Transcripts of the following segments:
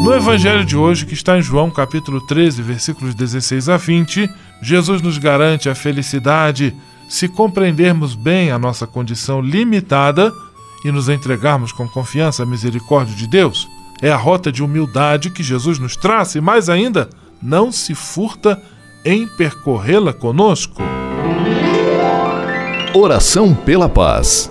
No Evangelho de hoje, que está em João capítulo 13, versículos 16 a 20, Jesus nos garante a felicidade se compreendermos bem a nossa condição limitada e nos entregarmos com confiança à misericórdia de Deus, é a rota de humildade que Jesus nos traz e, mais ainda, não se furta em percorrê-la conosco. Oração pela paz.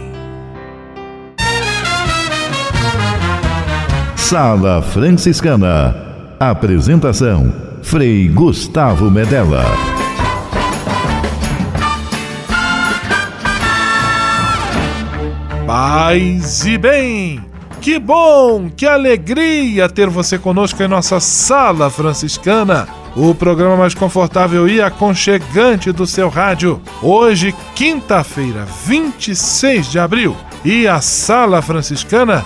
Sala Franciscana. Apresentação: Frei Gustavo Medella. Paz e bem! Que bom, que alegria ter você conosco em nossa Sala Franciscana, o programa mais confortável e aconchegante do seu rádio. Hoje, quinta-feira, 26 de abril, e a Sala Franciscana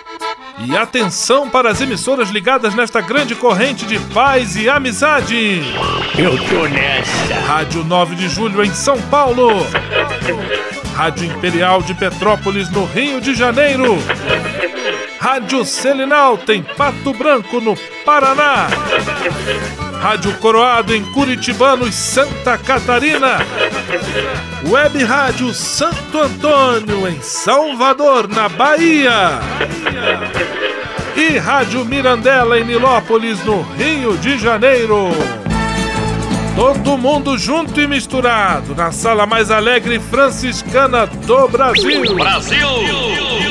E atenção para as emissoras ligadas nesta grande corrente de paz e amizade. Eu tô nessa. Rádio 9 de Julho em São Paulo. Rádio Imperial de Petrópolis no Rio de Janeiro. Rádio Selinal tem Pato Branco no Paraná. Rádio Coroado em Curitibano e Santa Catarina. Web Rádio Santo Antônio em Salvador, na Bahia. E Rádio Mirandela em Nilópolis, no Rio de Janeiro. Todo mundo junto e misturado na sala mais alegre franciscana do Brasil. Brasil!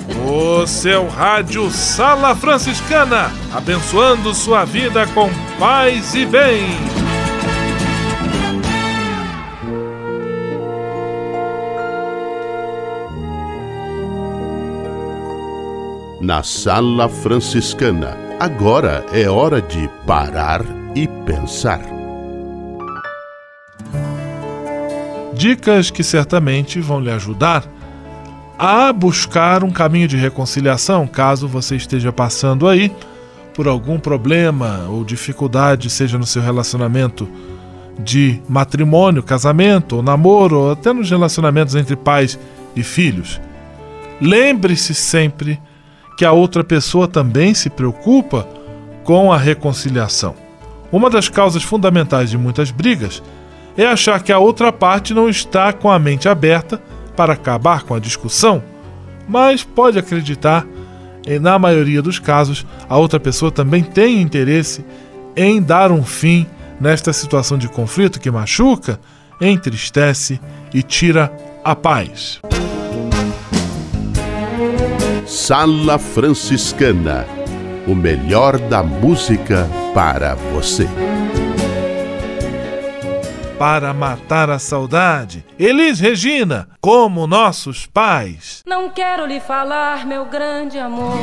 O seu rádio Sala Franciscana, abençoando sua vida com paz e bem. Na Sala Franciscana, agora é hora de parar e pensar. Dicas que certamente vão lhe ajudar a buscar um caminho de reconciliação, caso você esteja passando aí por algum problema ou dificuldade, seja no seu relacionamento de matrimônio, casamento, ou namoro, ou até nos relacionamentos entre pais e filhos. Lembre-se sempre que a outra pessoa também se preocupa com a reconciliação. Uma das causas fundamentais de muitas brigas é achar que a outra parte não está com a mente aberta para acabar com a discussão, mas pode acreditar, e na maioria dos casos, a outra pessoa também tem interesse em dar um fim nesta situação de conflito que machuca, entristece e tira a paz. Sala Franciscana o melhor da música para você para matar a saudade. Elis Regina, como nossos pais. Não quero lhe falar, meu grande amor,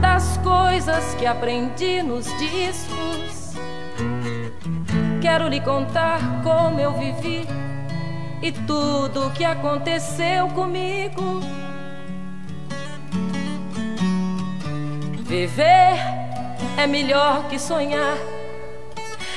das coisas que aprendi nos discos. Quero lhe contar como eu vivi e tudo o que aconteceu comigo. Viver é melhor que sonhar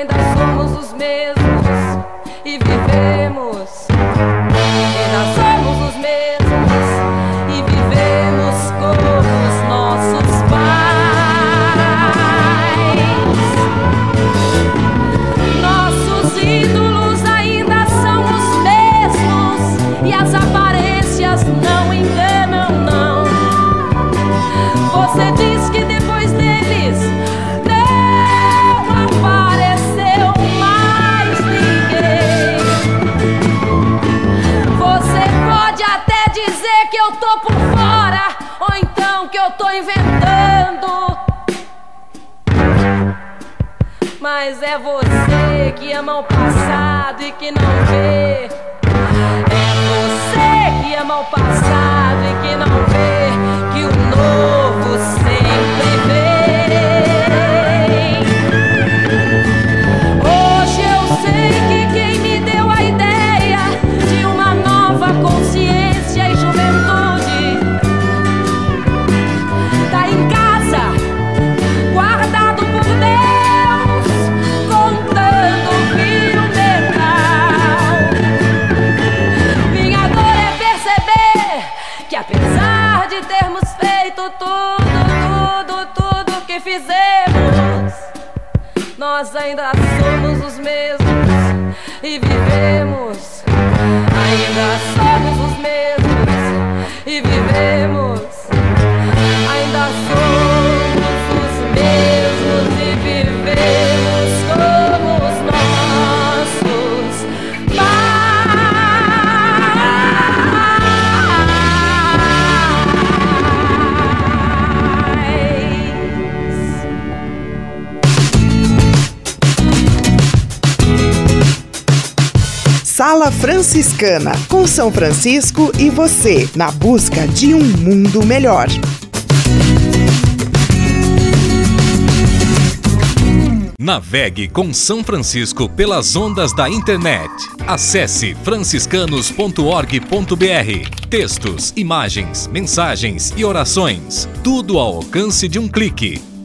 Eu tô por fora. É você que ama o passado e que não vê. Sala Franciscana, com São Francisco e você, na busca de um mundo melhor. Navegue com São Francisco pelas ondas da internet. Acesse franciscanos.org.br. Textos, imagens, mensagens e orações. Tudo ao alcance de um clique.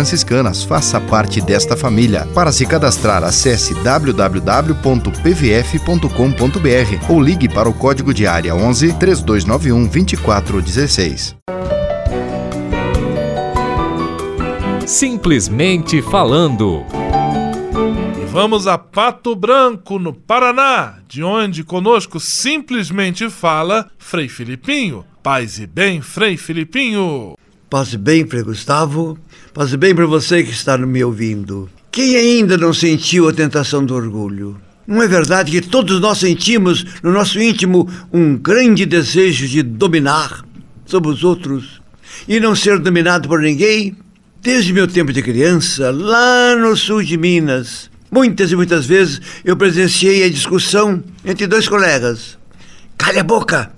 franciscanas. Faça parte desta família. Para se cadastrar, acesse www.pvf.com.br ou ligue para o código de área 11 3291 2416. Simplesmente falando. E vamos a Pato Branco, no Paraná, de onde conosco simplesmente fala Frei Filipinho. Paz e bem, Frei Filipinho. Paz e bem, Frei Gustavo. Paz e bem para você que está me ouvindo. Quem ainda não sentiu a tentação do orgulho? Não é verdade que todos nós sentimos no nosso íntimo um grande desejo de dominar sobre os outros e não ser dominado por ninguém? Desde meu tempo de criança, lá no sul de Minas, muitas e muitas vezes eu presenciei a discussão entre dois colegas. Calha a boca!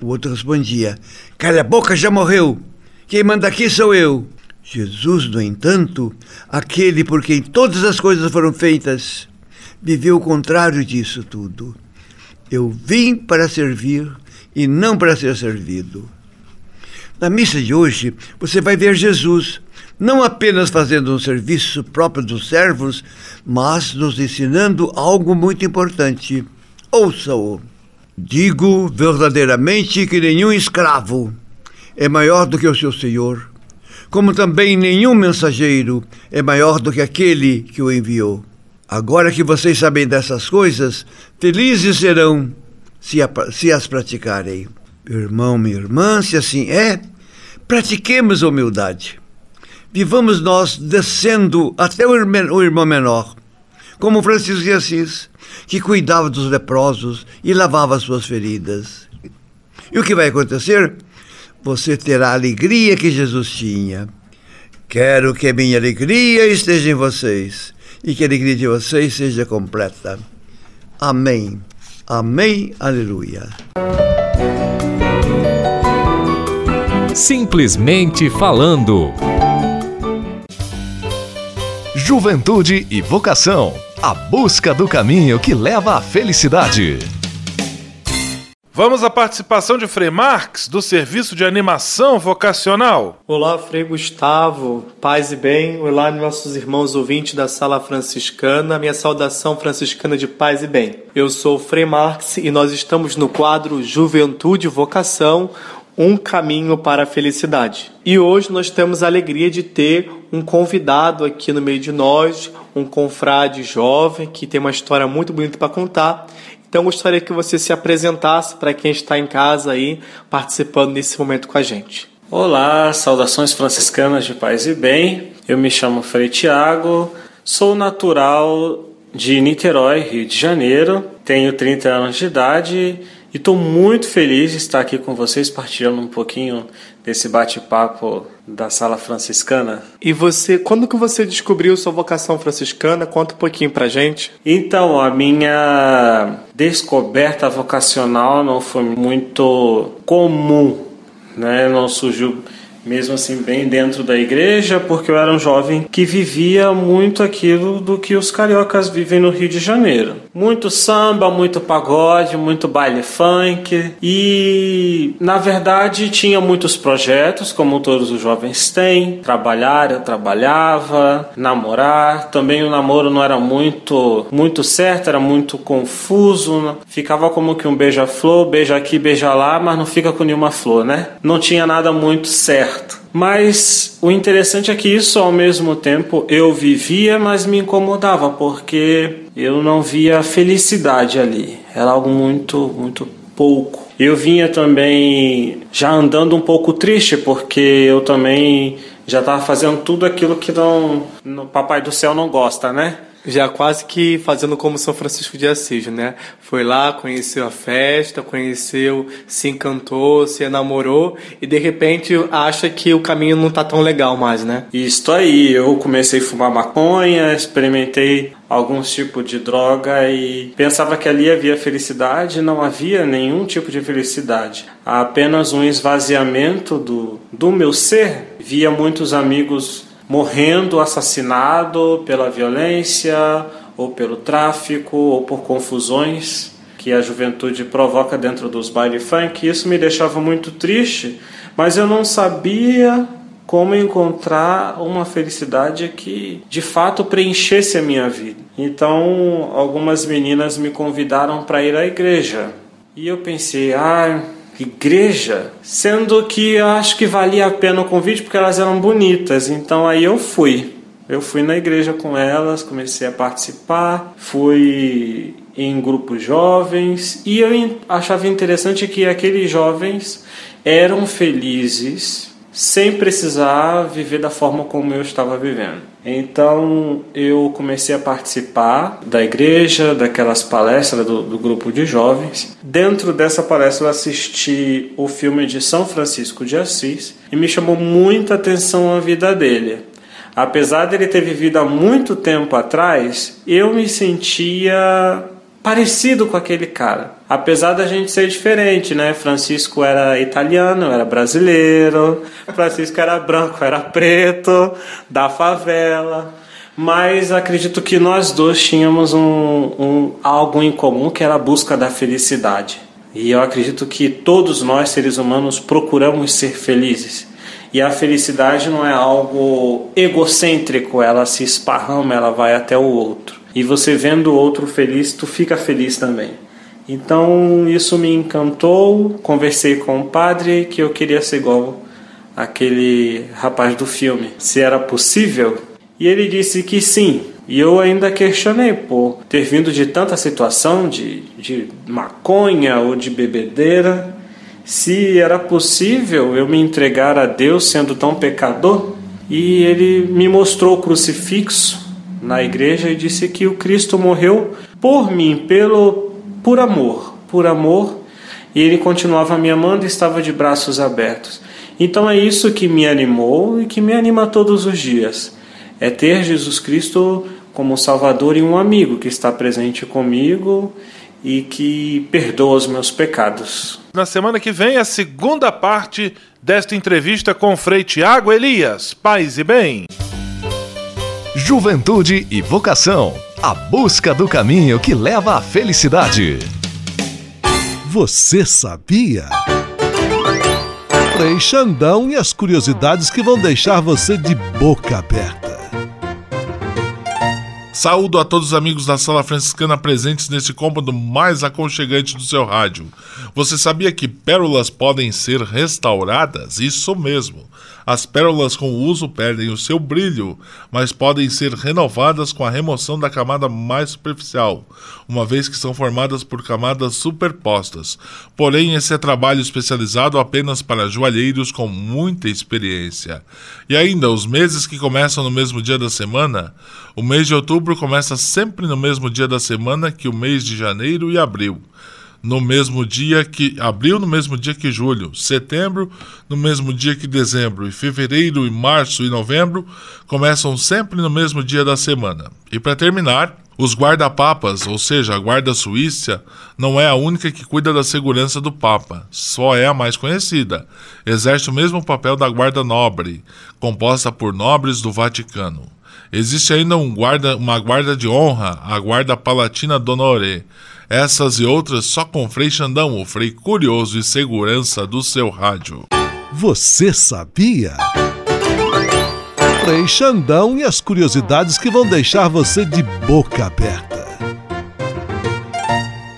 O outro respondia: Calha a boca, já morreu. Quem manda aqui sou eu. Jesus, no entanto, aquele por quem todas as coisas foram feitas, viveu o contrário disso tudo. Eu vim para servir e não para ser servido. Na missa de hoje, você vai ver Jesus não apenas fazendo um serviço próprio dos servos, mas nos ensinando algo muito importante. Ouça-o. Digo verdadeiramente que nenhum escravo é maior do que o seu senhor como também nenhum mensageiro é maior do que aquele que o enviou. Agora que vocês sabem dessas coisas, felizes serão se, a, se as praticarem. Meu irmão, minha irmã, se assim é, pratiquemos a humildade. Vivamos nós descendo até o irmão menor, como Francisco de Assis, que cuidava dos leprosos e lavava suas feridas. E o que vai acontecer? Você terá a alegria que Jesus tinha. Quero que a minha alegria esteja em vocês e que a alegria de vocês seja completa. Amém. Amém. Aleluia. Simplesmente falando. Juventude e vocação. A busca do caminho que leva à felicidade. Vamos à participação de Frei Marx, do Serviço de Animação Vocacional. Olá, Frei Gustavo, paz e bem. Olá, nossos irmãos ouvintes da Sala Franciscana. Minha saudação franciscana de paz e bem. Eu sou Frei Marx e nós estamos no quadro Juventude e Vocação, um caminho para a felicidade. E hoje nós temos a alegria de ter um convidado aqui no meio de nós, um confrade jovem que tem uma história muito bonita para contar então gostaria que você se apresentasse para quem está em casa aí participando nesse momento com a gente. Olá, saudações franciscanas de paz e bem. Eu me chamo Frei Tiago, sou natural de Niterói, Rio de Janeiro, tenho 30 anos de idade e estou muito feliz de estar aqui com vocês partilhando um pouquinho desse bate-papo da sala franciscana. E você, quando que você descobriu sua vocação franciscana? Conta um pouquinho pra gente. Então, a minha descoberta vocacional não foi muito comum, né? Não surgiu mesmo assim bem dentro da igreja, porque eu era um jovem que vivia muito aquilo do que os cariocas vivem no Rio de Janeiro. Muito samba, muito pagode, muito baile funk e na verdade tinha muitos projetos, como todos os jovens têm, trabalhar, eu trabalhava, namorar, também o namoro não era muito muito certo, era muito confuso, ficava como que um beija-flor, beija aqui, beija lá, mas não fica com nenhuma flor, né? Não tinha nada muito certo certo. Mas o interessante é que isso ao mesmo tempo eu vivia, mas me incomodava porque eu não via felicidade ali. Era algo muito, muito pouco. Eu vinha também já andando um pouco triste porque eu também já estava fazendo tudo aquilo que não, no Papai do Céu não gosta, né? Já quase que fazendo como São Francisco de Assis, né? Foi lá, conheceu a festa, conheceu, se encantou, se enamorou e de repente acha que o caminho não tá tão legal mais, né? Isso aí, eu comecei a fumar maconha, experimentei alguns tipos de droga e pensava que ali havia felicidade, não havia nenhum tipo de felicidade, apenas um esvaziamento do, do meu ser. Via muitos amigos morrendo assassinado pela violência ou pelo tráfico ou por confusões que a juventude provoca dentro dos baile funk. Isso me deixava muito triste, mas eu não sabia como encontrar uma felicidade que de fato preenchesse a minha vida. Então, algumas meninas me convidaram para ir à igreja. E eu pensei, ah, igreja, sendo que eu acho que valia a pena o convite porque elas eram bonitas. Então aí eu fui. Eu fui na igreja com elas, comecei a participar, fui em grupos jovens e eu achava interessante que aqueles jovens eram felizes sem precisar viver da forma como eu estava vivendo. Então eu comecei a participar da igreja, daquelas palestras do, do, grupo de jovens. Dentro dessa palestra eu assisti o filme de São Francisco de Assis e me chamou muita atenção a vida dele. Apesar dele ter vivido há muito tempo atrás, eu me sentia parecido com aquele cara. Apesar da gente ser diferente, né? Francisco era italiano, era brasileiro, Francisco era branco, era preto, da favela. Mas acredito que nós dois tínhamos um, um, algo em comum que era a busca da felicidade. E eu acredito que todos nós, seres humanos, procuramos ser felizes. E a felicidade não é algo egocêntrico, ela se esparrama, ela vai até o outro e você vendo o outro feliz, tu fica feliz também. Então isso me encantou. Conversei com o padre que eu queria ser igual aquele rapaz do filme, se era possível. E ele disse que sim. E eu ainda questionei por ter vindo de tanta situação de, de maconha ou de bebedeira, se era possível eu me entregar a Deus sendo tão pecador. E ele me mostrou o crucifixo na igreja e disse que o Cristo morreu por mim, pelo por amor, por amor, e ele continuava me amando e estava de braços abertos. Então é isso que me animou e que me anima todos os dias. É ter Jesus Cristo como Salvador e um amigo que está presente comigo e que perdoa os meus pecados. Na semana que vem, a segunda parte desta entrevista com o Frei Tiago Elias. Paz e bem. Juventude e vocação. A busca do caminho que leva à felicidade. Você sabia? Frei Xandão e as curiosidades que vão deixar você de boca aberta. Saúdo a todos os amigos da Sala Franciscana presentes nesse cômodo mais aconchegante do seu rádio. Você sabia que pérolas podem ser restauradas? Isso mesmo. As pérolas com o uso perdem o seu brilho, mas podem ser renovadas com a remoção da camada mais superficial, uma vez que são formadas por camadas superpostas. Porém, esse é trabalho especializado apenas para joalheiros com muita experiência. E ainda, os meses que começam no mesmo dia da semana, o mês de outubro começa sempre no mesmo dia da semana que o mês de janeiro e abril no mesmo dia que abril, no mesmo dia que julho, setembro, no mesmo dia que dezembro, e fevereiro, e março e novembro começam sempre no mesmo dia da semana. E para terminar, os guarda-papas, ou seja, a guarda suíça, não é a única que cuida da segurança do Papa, só é a mais conhecida. Exerce o mesmo papel da guarda nobre, composta por nobres do Vaticano. Existe ainda um guarda, uma guarda de honra, a guarda palatina d'onore, essas e outras só com Frei Xandão, o Frei curioso e segurança do seu rádio. Você sabia? Frei Xandão e as curiosidades que vão deixar você de boca aberta.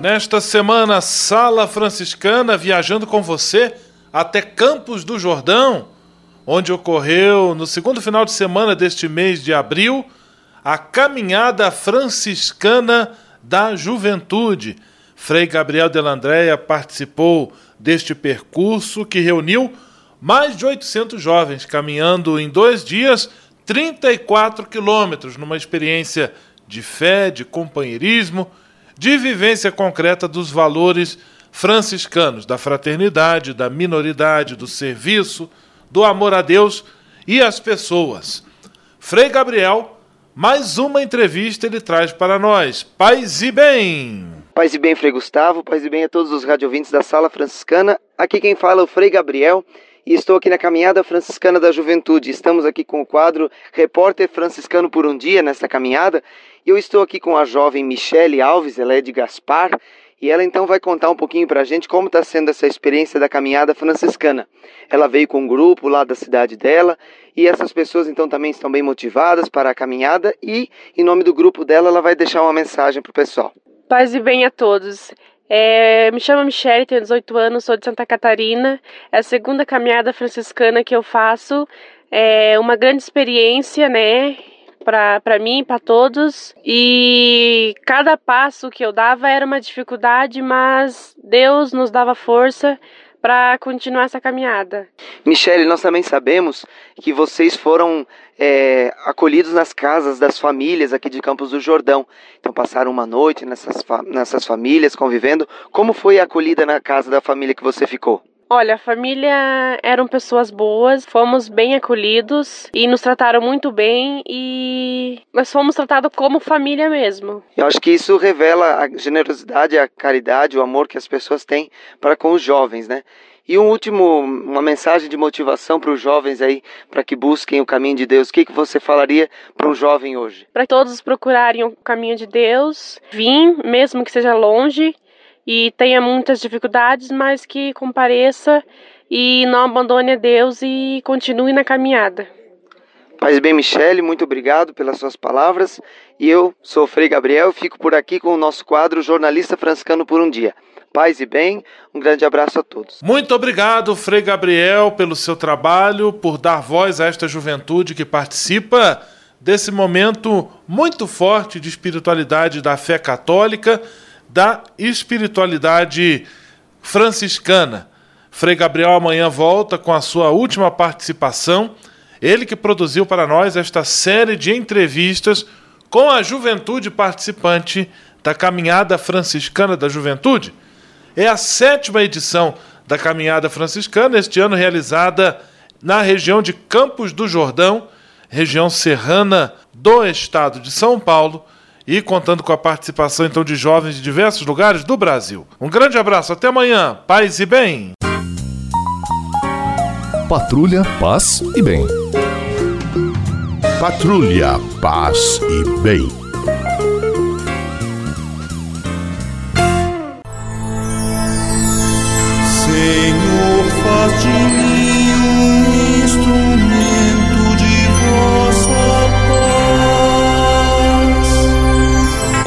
Nesta semana, Sala Franciscana viajando com você até Campos do Jordão, onde ocorreu no segundo final de semana deste mês de abril a Caminhada Franciscana da Juventude. Frei Gabriel de Landréia participou deste percurso que reuniu mais de 800 jovens, caminhando em dois dias 34 quilômetros, numa experiência de fé, de companheirismo, de vivência concreta dos valores franciscanos, da fraternidade, da minoridade, do serviço, do amor a Deus e às pessoas. Frei Gabriel, mais uma entrevista ele traz para nós. Paz e bem! Paz e bem, Frei Gustavo, paz e bem a todos os radiovintes da Sala Franciscana. Aqui quem fala é o Frei Gabriel e estou aqui na Caminhada Franciscana da Juventude. Estamos aqui com o quadro Repórter Franciscano por um Dia nesta caminhada. E eu estou aqui com a jovem Michele Alves, ela é de Gaspar, e ela então vai contar um pouquinho para a gente como está sendo essa experiência da caminhada franciscana. Ela veio com um grupo lá da cidade dela e essas pessoas então também estão bem motivadas para a caminhada e em nome do grupo dela ela vai deixar uma mensagem para o pessoal. Paz e bem a todos. É, me chamo Michelle, tenho 18 anos, sou de Santa Catarina. É a segunda caminhada franciscana que eu faço. É uma grande experiência, né? Para mim, para todos. E cada passo que eu dava era uma dificuldade, mas Deus nos dava força para continuar essa caminhada. Michele, nós também sabemos que vocês foram é, acolhidos nas casas das famílias aqui de Campos do Jordão. Então passaram uma noite nessas, nessas famílias convivendo. Como foi a acolhida na casa da família que você ficou? Olha, a família eram pessoas boas, fomos bem acolhidos e nos trataram muito bem e nós fomos tratados como família mesmo. Eu acho que isso revela a generosidade, a caridade, o amor que as pessoas têm para com os jovens, né? E um último, uma mensagem de motivação para os jovens aí, para que busquem o caminho de Deus. O que, que você falaria para um jovem hoje? Para todos procurarem o caminho de Deus, vim, mesmo que seja longe, e tenha muitas dificuldades, mas que compareça e não abandone a Deus e continue na caminhada. Paz bem, Michele, muito obrigado pelas suas palavras. E eu sou o Frei Gabriel, fico por aqui com o nosso quadro Jornalista Franciscano por um Dia. Paz e bem, um grande abraço a todos. Muito obrigado, Frei Gabriel, pelo seu trabalho, por dar voz a esta juventude que participa desse momento muito forte de espiritualidade da fé católica da espiritualidade franciscana. Frei Gabriel amanhã volta com a sua última participação. Ele que produziu para nós esta série de entrevistas com a juventude participante da Caminhada Franciscana da Juventude. É a sétima edição da Caminhada Franciscana, este ano realizada na região de Campos do Jordão, região serrana do estado de São Paulo e contando com a participação então de jovens de diversos lugares do Brasil. Um grande abraço, até amanhã, paz e bem. Patrulha, paz e bem. Patrulha, paz e bem. Senhor, faz de mim um instrumento